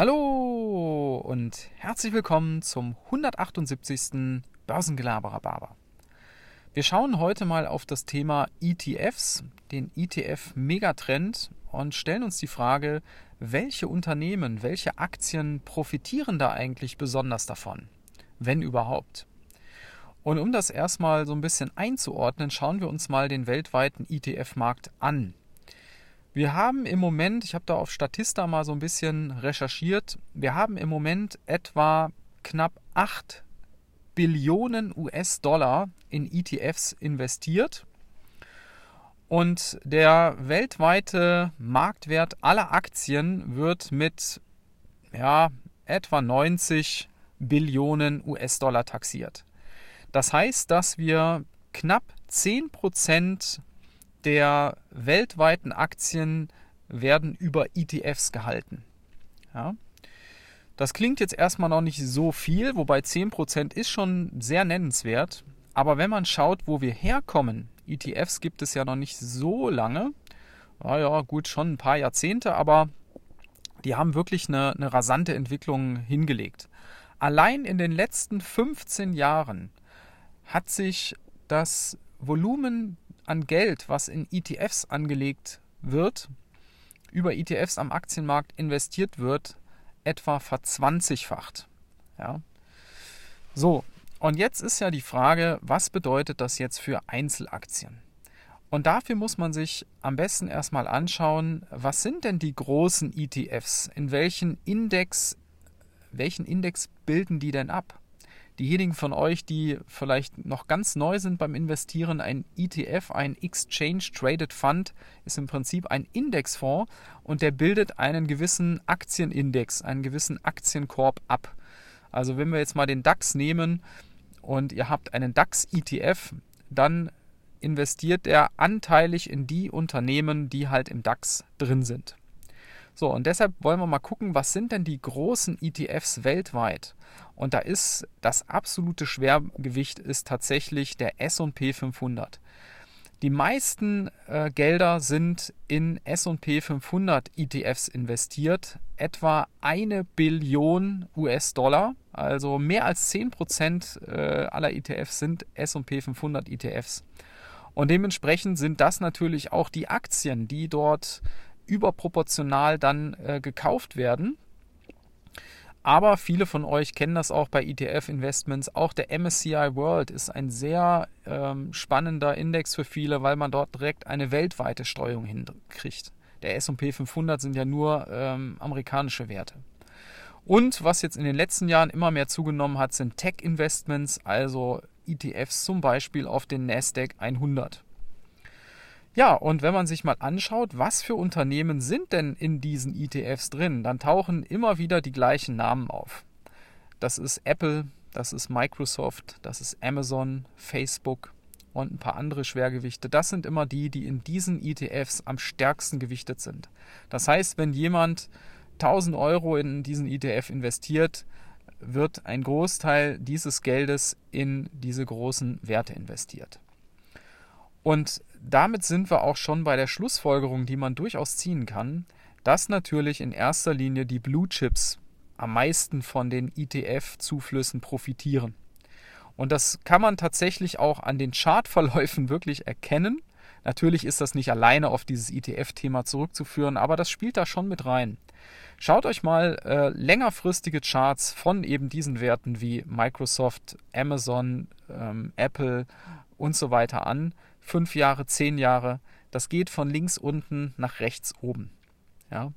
Hallo und herzlich willkommen zum 178. Börsengelaberer Barber. Wir schauen heute mal auf das Thema ETFs, den ETF Megatrend und stellen uns die Frage, welche Unternehmen, welche Aktien profitieren da eigentlich besonders davon, wenn überhaupt. Und um das erstmal so ein bisschen einzuordnen, schauen wir uns mal den weltweiten ETF-Markt an. Wir haben im Moment, ich habe da auf Statista mal so ein bisschen recherchiert, wir haben im Moment etwa knapp 8 Billionen US-Dollar in ETFs investiert. Und der weltweite Marktwert aller Aktien wird mit ja, etwa 90 Billionen US-Dollar taxiert. Das heißt, dass wir knapp 10% der weltweiten Aktien werden über ETFs gehalten. Ja. Das klingt jetzt erstmal noch nicht so viel, wobei 10% ist schon sehr nennenswert. Aber wenn man schaut, wo wir herkommen, ETFs gibt es ja noch nicht so lange, naja, gut, schon ein paar Jahrzehnte, aber die haben wirklich eine, eine rasante Entwicklung hingelegt. Allein in den letzten 15 Jahren hat sich das Volumen an Geld, was in ETFs angelegt wird, über ETFs am Aktienmarkt investiert wird, etwa verzwanzigfacht. Ja. So, und jetzt ist ja die Frage, was bedeutet das jetzt für Einzelaktien? Und dafür muss man sich am besten erstmal anschauen, was sind denn die großen ETFs? In welchen Index, welchen Index bilden die denn ab? Diejenigen von euch, die vielleicht noch ganz neu sind beim Investieren, ein ETF, ein Exchange Traded Fund, ist im Prinzip ein Indexfonds und der bildet einen gewissen Aktienindex, einen gewissen Aktienkorb ab. Also wenn wir jetzt mal den DAX nehmen und ihr habt einen DAX-ETF, dann investiert er anteilig in die Unternehmen, die halt im DAX drin sind. So, und deshalb wollen wir mal gucken, was sind denn die großen ETFs weltweit? Und da ist das absolute Schwergewicht ist tatsächlich der S&P 500. Die meisten äh, Gelder sind in S&P 500 ETFs investiert, etwa eine Billion US-Dollar, also mehr als 10 Prozent äh, aller ETFs sind S&P 500 ETFs. Und dementsprechend sind das natürlich auch die Aktien, die dort überproportional dann äh, gekauft werden. Aber viele von euch kennen das auch bei ETF-Investments. Auch der MSCI World ist ein sehr ähm, spannender Index für viele, weil man dort direkt eine weltweite Streuung hinkriegt. Der SP 500 sind ja nur ähm, amerikanische Werte. Und was jetzt in den letzten Jahren immer mehr zugenommen hat, sind Tech-Investments, also ETFs zum Beispiel auf den NASDAQ 100. Ja, und wenn man sich mal anschaut, was für Unternehmen sind denn in diesen ETFs drin, dann tauchen immer wieder die gleichen Namen auf. Das ist Apple, das ist Microsoft, das ist Amazon, Facebook und ein paar andere Schwergewichte. Das sind immer die, die in diesen ETFs am stärksten gewichtet sind. Das heißt, wenn jemand 1000 Euro in diesen ETF investiert, wird ein Großteil dieses Geldes in diese großen Werte investiert. Und damit sind wir auch schon bei der Schlussfolgerung, die man durchaus ziehen kann, dass natürlich in erster Linie die Blue Chips am meisten von den ETF-Zuflüssen profitieren. Und das kann man tatsächlich auch an den Chartverläufen wirklich erkennen. Natürlich ist das nicht alleine auf dieses ETF-Thema zurückzuführen, aber das spielt da schon mit rein. Schaut euch mal äh, längerfristige Charts von eben diesen Werten wie Microsoft, Amazon, ähm, Apple und so weiter an fünf Jahre, zehn Jahre. Das geht von links unten nach rechts oben. Ja.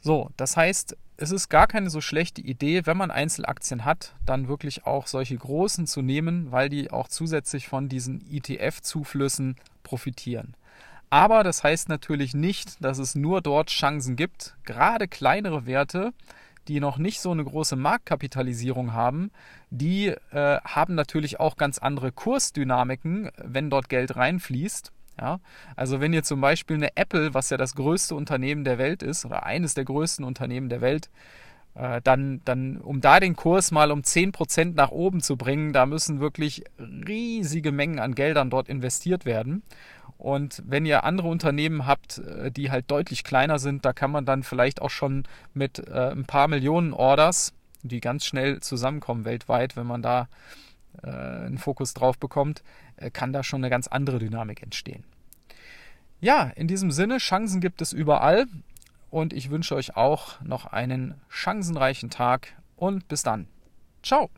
So, das heißt, es ist gar keine so schlechte Idee, wenn man Einzelaktien hat, dann wirklich auch solche großen zu nehmen, weil die auch zusätzlich von diesen ETF-Zuflüssen profitieren. Aber das heißt natürlich nicht, dass es nur dort Chancen gibt. Gerade kleinere Werte die noch nicht so eine große Marktkapitalisierung haben, die äh, haben natürlich auch ganz andere Kursdynamiken, wenn dort Geld reinfließt. Ja, also wenn ihr zum Beispiel eine Apple, was ja das größte Unternehmen der Welt ist oder eines der größten Unternehmen der Welt, äh, dann, dann, um da den Kurs mal um 10% nach oben zu bringen, da müssen wirklich riesige Mengen an Geldern dort investiert werden. Und wenn ihr andere Unternehmen habt, äh, die halt deutlich kleiner sind, da kann man dann vielleicht auch schon mit äh, ein paar Millionen Orders, die ganz schnell zusammenkommen weltweit, wenn man da äh, einen Fokus drauf bekommt, äh, kann da schon eine ganz andere Dynamik entstehen. Ja, in diesem Sinne, Chancen gibt es überall und ich wünsche euch auch noch einen chancenreichen Tag und bis dann. Ciao.